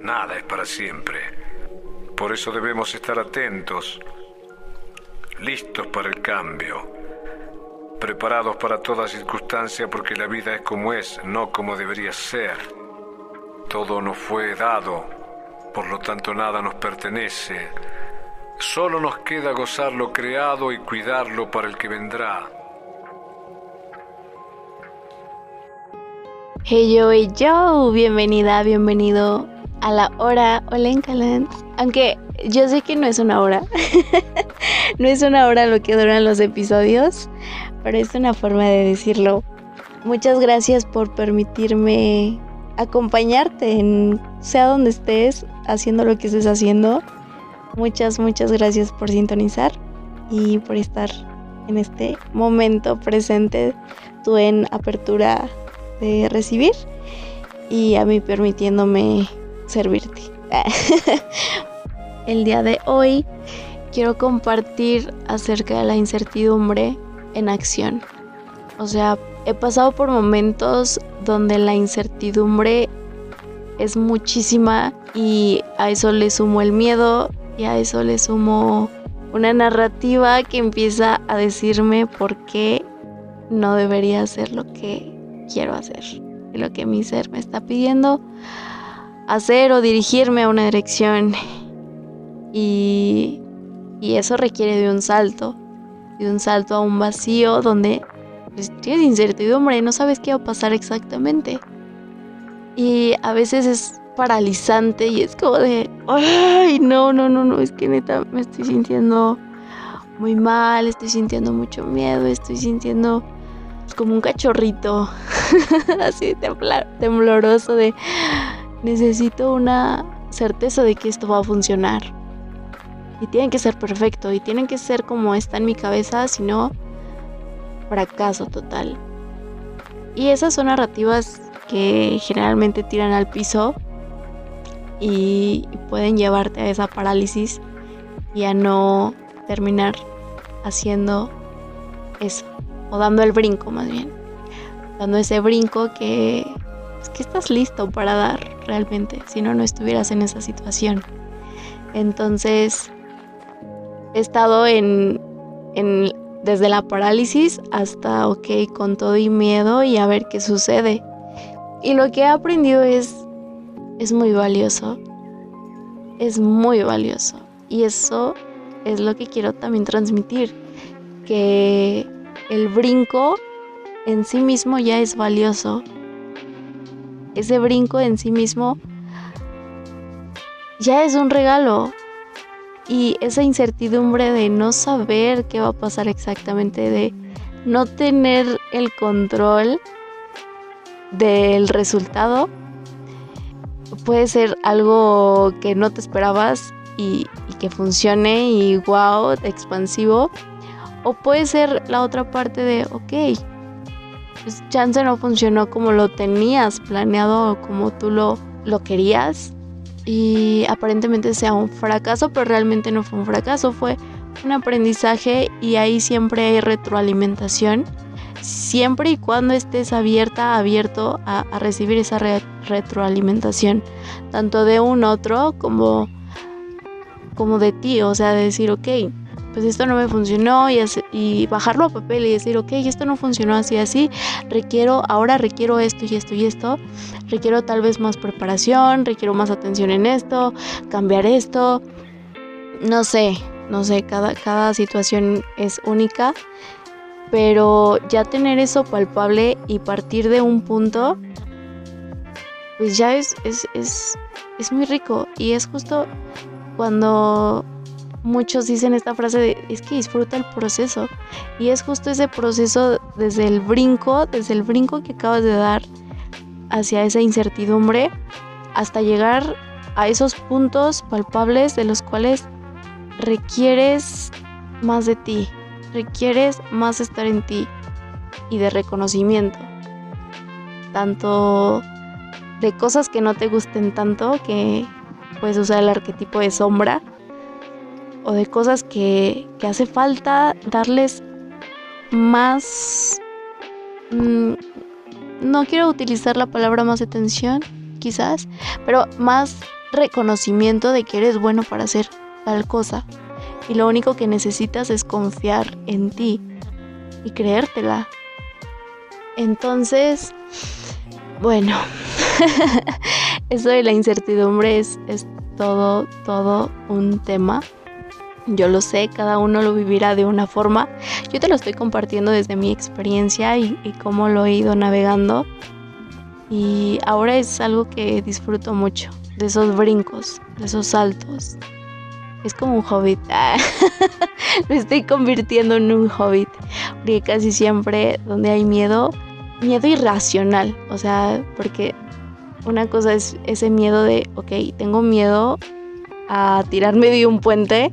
Nada es para siempre. Por eso debemos estar atentos, listos para el cambio, preparados para toda circunstancia porque la vida es como es, no como debería ser. Todo nos fue dado, por lo tanto nada nos pertenece. Solo nos queda gozar lo creado y cuidarlo para el que vendrá. Hey yo, bienvenida, bienvenido a la hora Calant. Aunque yo sé que no es una hora, no es una hora lo que duran los episodios, pero es una forma de decirlo. Muchas gracias por permitirme acompañarte en sea donde estés, haciendo lo que estés haciendo. Muchas, muchas gracias por sintonizar y por estar en este momento presente, tú en apertura de recibir y a mí permitiéndome servirte. El día de hoy quiero compartir acerca de la incertidumbre en acción. O sea, he pasado por momentos donde la incertidumbre es muchísima y a eso le sumo el miedo y a eso le sumo una narrativa que empieza a decirme por qué no debería hacer lo que quiero hacer, lo que mi ser me está pidiendo hacer o dirigirme a una dirección. Y, y eso requiere de un salto, de un salto a un vacío donde pues, tienes incertidumbre no sabes qué va a pasar exactamente. Y a veces es paralizante y es como de, ay, no, no, no, no, es que neta me estoy sintiendo muy mal, estoy sintiendo mucho miedo, estoy sintiendo como un cachorrito, así tembloroso de necesito una certeza de que esto va a funcionar. Y tiene que ser perfecto y tiene que ser como está en mi cabeza, si no, fracaso total. Y esas son narrativas que generalmente tiran al piso y pueden llevarte a esa parálisis y a no terminar haciendo eso o dando el brinco más bien, dando ese brinco que, pues, que estás listo para dar realmente, si no, no estuvieras en esa situación. Entonces, he estado en, desde la parálisis hasta, ok, con todo y miedo y a ver qué sucede. Y lo que he aprendido es, es muy valioso, es muy valioso. Y eso es lo que quiero también transmitir, que el brinco en sí mismo ya es valioso. Ese brinco en sí mismo ya es un regalo. Y esa incertidumbre de no saber qué va a pasar exactamente, de no tener el control del resultado, puede ser algo que no te esperabas y, que funcione y wow, expansivo, o puede ser la otra parte de, ok, pues chance no funcionó como lo tenías planeado o como tú lo, lo querías. Y aparentemente sea un fracaso, pero realmente no fue un fracaso, fue un aprendizaje y ahí siempre hay retroalimentación. Siempre y cuando estés abierta, abierto a, recibir esa retroalimentación, tanto de un otro como, como de ti, o sea, de decir, ok, pues esto no me funcionó y, y bajarlo a papel y decir, ok, esto no funcionó así, así, requiero, ahora requiero esto y esto y esto, requiero tal vez más preparación, requiero más atención en esto, cambiar esto, no sé, no sé, cada, cada situación es única, pero ya tener eso palpable y partir de un punto, pues ya es, es, es, es muy rico. Y es justo cuando muchos dicen esta frase de es que disfruta el proceso y es justo ese proceso desde el brinco, desde el brinco que acabas de dar hacia esa incertidumbre hasta llegar a esos puntos palpables de los cuales requieres más de ti, requieres más estar en ti y de reconocimiento, tanto de cosas que no te gusten tanto, que puedes usar el arquetipo de sombra, o de cosas que, hace falta darles más... Mm, no quiero utilizar la palabra más atención, quizás, pero más reconocimiento de que eres bueno para hacer tal cosa. Y lo único que necesitas es confiar en ti y creértela. Entonces, bueno, eso de la incertidumbre es, es todo, todo un tema. Yo lo sé, cada uno lo vivirá de una forma. Yo te lo estoy compartiendo desde mi experiencia y, cómo lo he ido navegando. Y ahora es algo que disfruto mucho, de esos brincos, de esos saltos. Es como un hobbit. Me estoy convirtiendo en un hobbit. Porque casi siempre donde hay miedo, miedo irracional. O sea, porque una cosa es ese miedo de, ok, tengo miedo a tirarme de un puente,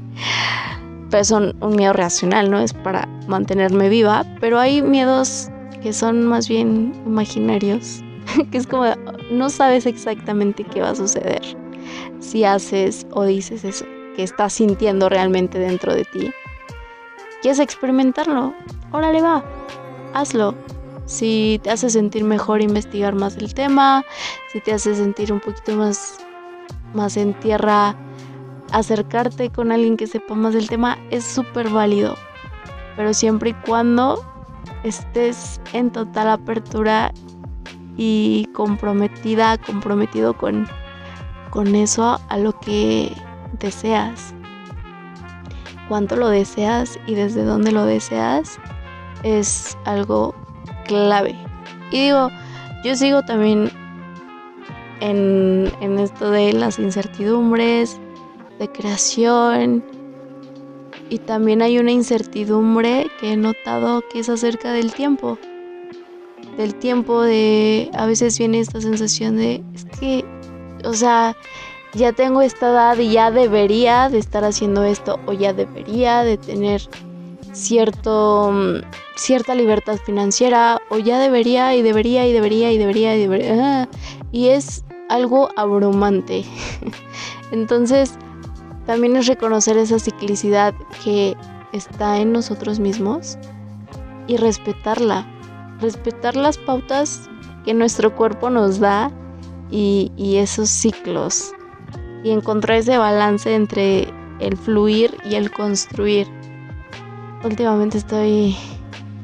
pero es un, miedo racional, ¿no? Es para mantenerme viva, pero hay miedos que son más bien imaginarios, que es como, no sabes exactamente qué va a suceder si haces o dices eso que estás sintiendo realmente dentro de ti. ¿Quieres experimentarlo? Órale va, hazlo. Si te hace sentir mejor investigar más el tema, si te hace sentir un poquito más, más en tierra, acercarte con alguien que sepa más del tema, es súper válido. Pero siempre y cuando estés en total apertura y comprometida, comprometido con, con eso a lo que deseas. Cuánto lo deseas y desde dónde lo deseas es algo clave. Y digo, yo sigo también en, en esto de las incertidumbres, de creación. Y también hay una incertidumbre que he notado que es acerca del tiempo. Del tiempo de... A veces viene esta sensación de... Es que... O sea, ya tengo esta edad y ya debería de estar haciendo esto o ya debería de tener cierto cierta libertad financiera o ya debería y debería y debería y debería y debería ah, y es algo abrumante entonces también es reconocer esa ciclicidad que está en nosotros mismos y respetarla respetar las pautas que nuestro cuerpo nos da y, esos ciclos y encontrar ese balance entre el fluir y el construir. Últimamente estoy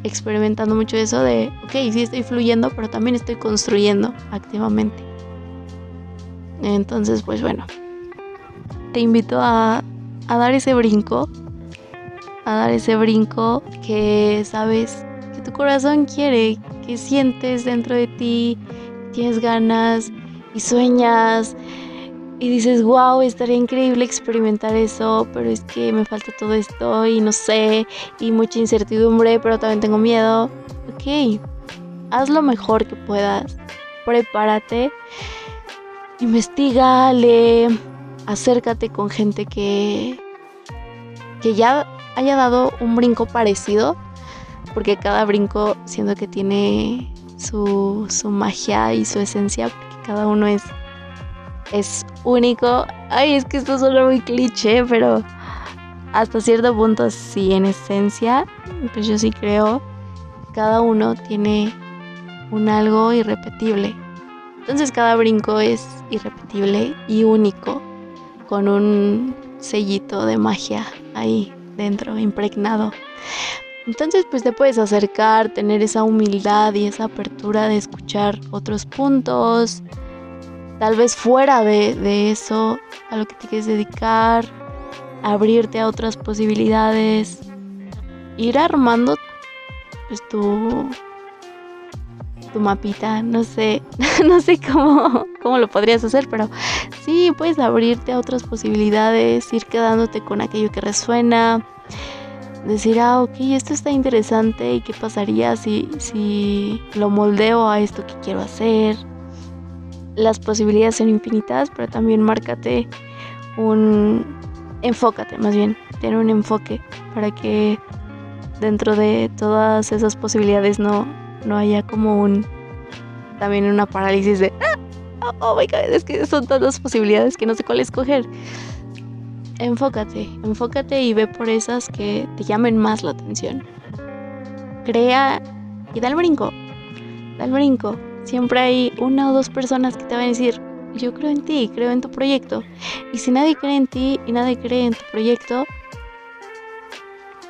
experimentando mucho eso de, ok, sí estoy fluyendo, pero también estoy construyendo activamente. Entonces, pues bueno, te invito a, dar ese brinco, a dar ese brinco que sabes que tu corazón quiere, que sientes dentro de ti, tienes ganas y sueñas y dices, wow, estaría increíble experimentar eso, pero es que me falta todo esto y no sé, y mucha incertidumbre, pero también tengo miedo. Ok, haz lo mejor que puedas, prepárate, investiga, lee, acércate con gente que, que ya haya dado un brinco parecido, porque cada brinco siento que tiene su, su magia y su esencia, porque cada uno es es único. Ay, es que esto suena muy cliché, pero hasta cierto punto sí, en esencia, pues yo sí creo, cada uno tiene un algo irrepetible. Entonces cada brinco es irrepetible y único, con un sellito de magia ahí dentro, impregnado. Entonces pues te puedes acercar, tener esa humildad y esa apertura de escuchar otros puntos, tal vez fuera de, eso a lo que te quieres dedicar, abrirte a otras posibilidades, ir armando pues tu tu mapita, no sé, no sé cómo, cómo lo podrías hacer, pero sí, puedes abrirte a otras posibilidades, ir quedándote con aquello que resuena, decir, ah, ok, esto está interesante y qué pasaría si, si lo moldeo a esto que quiero hacer, las posibilidades son infinitas, pero también márcate un... enfócate más bien, tener un enfoque para que dentro de todas esas posibilidades no, no haya como un... también una parálisis de... Ah, oh, my god, es que son tantas posibilidades que no sé cuál escoger. Enfócate, enfócate y ve por esas que te llamen más la atención. Crea y da el brinco, da el brinco Siempre hay una o dos personas que te van a decir, yo creo en ti, creo en tu proyecto. Y si nadie cree en ti y nadie cree en tu proyecto,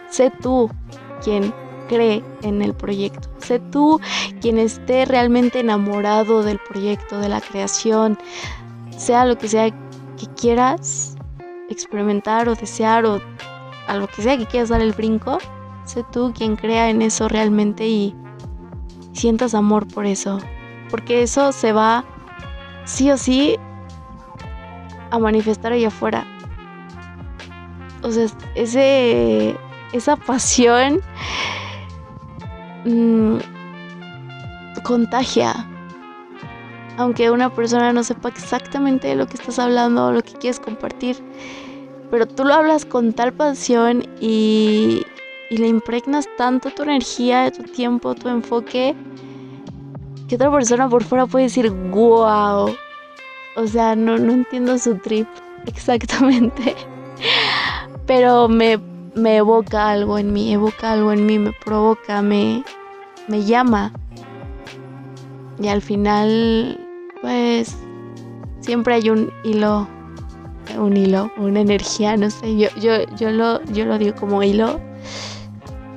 sé tú quien cree en el proyecto. Sé tú quien esté realmente enamorado del proyecto, de la creación, sea lo que sea que quieras experimentar o desear o a lo que sea que quieras dar el brinco. Sé tú quien crea en eso realmente y sientas amor por eso. Porque eso se va sí o sí a manifestar allá afuera. O sea, ese, esa pasión mmm, contagia. Aunque una persona no sepa exactamente de lo que estás hablando o lo que quieres compartir. Pero tú lo hablas con tal pasión y, y le impregnas tanto tu energía, tu tiempo, tu enfoque que otra persona por fuera puede decir, wow. O sea, no, no entiendo su trip exactamente. Pero me, me evoca algo en mí, evoca algo en mí, me provoca, me, me llama. Y al final, pues, siempre hay un hilo, un hilo, una energía, no sé, yo, yo, yo, lo, yo lo digo como hilo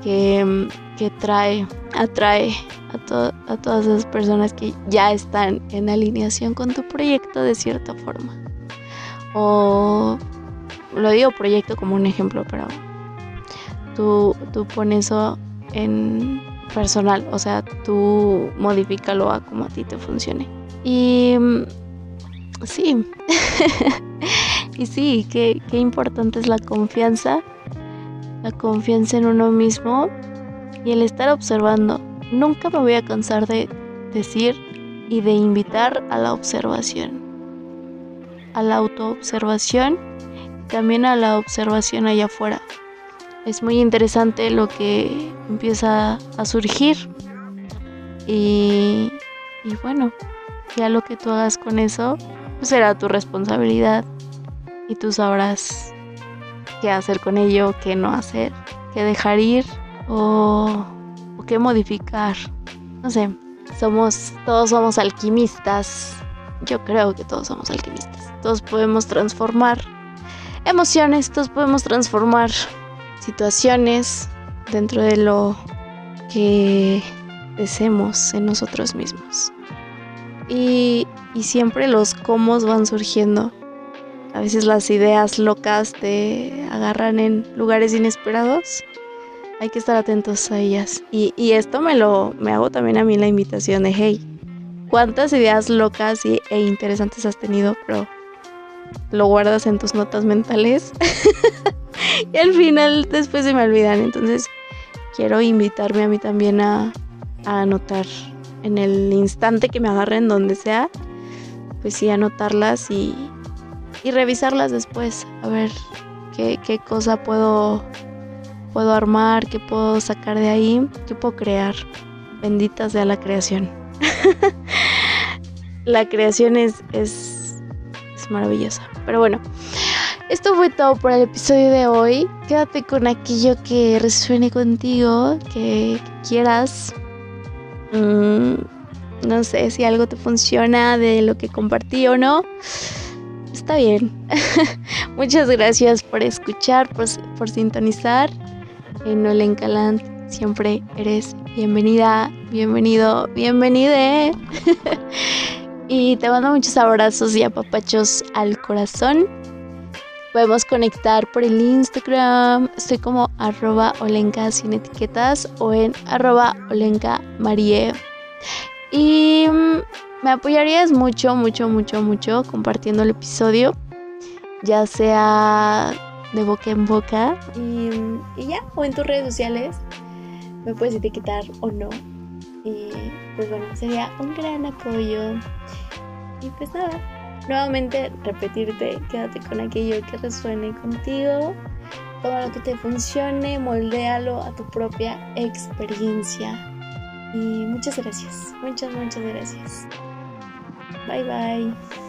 que, que trae, atrae a, todas esas personas que ya están en alineación con tu proyecto de cierta forma. O lo digo proyecto como un ejemplo, pero tú, tú pones eso en personal, o sea, tú modifícalo a como a ti te funcione. Y sí, y sí, qué, qué importante es la confianza, la confianza en uno mismo y el estar observando Nunca me voy a cansar de decir y de invitar a la observación, a la autoobservación también a la observación allá afuera. Es muy interesante lo que empieza a surgir y, y bueno, ya lo que tú hagas con eso pues será tu responsabilidad y tú sabrás qué hacer con ello, qué no hacer, qué dejar ir o qué modificar. No sé, somos, todos somos alquimistas. Yo creo que todos somos alquimistas. Todos podemos transformar emociones, todos podemos transformar situaciones dentro de lo que deseemos en nosotros mismos. Y, y siempre los cómo van surgiendo. A veces las ideas locas te agarran en lugares inesperados hay que estar atentos a ellas. Y, esto me lo me hago también a mí la invitación de, hey, ¿cuántas ideas locas y, e interesantes has tenido? Pero lo guardas en tus notas mentales y al final después se me olvidan. Entonces quiero invitarme a mí también a, anotar en el instante que me agarren donde sea, pues sí, anotarlas y, y revisarlas después, a ver qué, qué cosa puedo puedo armar, qué puedo sacar de ahí, qué puedo crear. Bendita sea la creación. la creación es, es, es maravillosa. Pero bueno, esto fue todo por el episodio de hoy. Quédate con aquello que resuene contigo, que, quieras. Mm, no sé si algo te funciona de lo que compartí o no. Está bien. Muchas gracias por escuchar, por, por sintonizar en Nolen Calant. Siempre eres bienvenida, bienvenido, bienvenide. y te mando muchos abrazos y apapachos al corazón. Podemos conectar por el Instagram. Estoy como arroba olenka sin etiquetas o en arroba olenka marie. Y mm, me apoyarías mucho, mucho, mucho, mucho compartiendo el episodio. Ya sea de boca en boca. Y, ya, o en tus redes sociales me puedes etiquetar o no. Y pues bueno, sería un gran apoyo. Y pues nada, nuevamente repetirte, quédate con aquello que resuene contigo. Toma lo que te funcione, moldéalo a tu propia experiencia. Y muchas gracias, muchas, muchas gracias. Bye bye.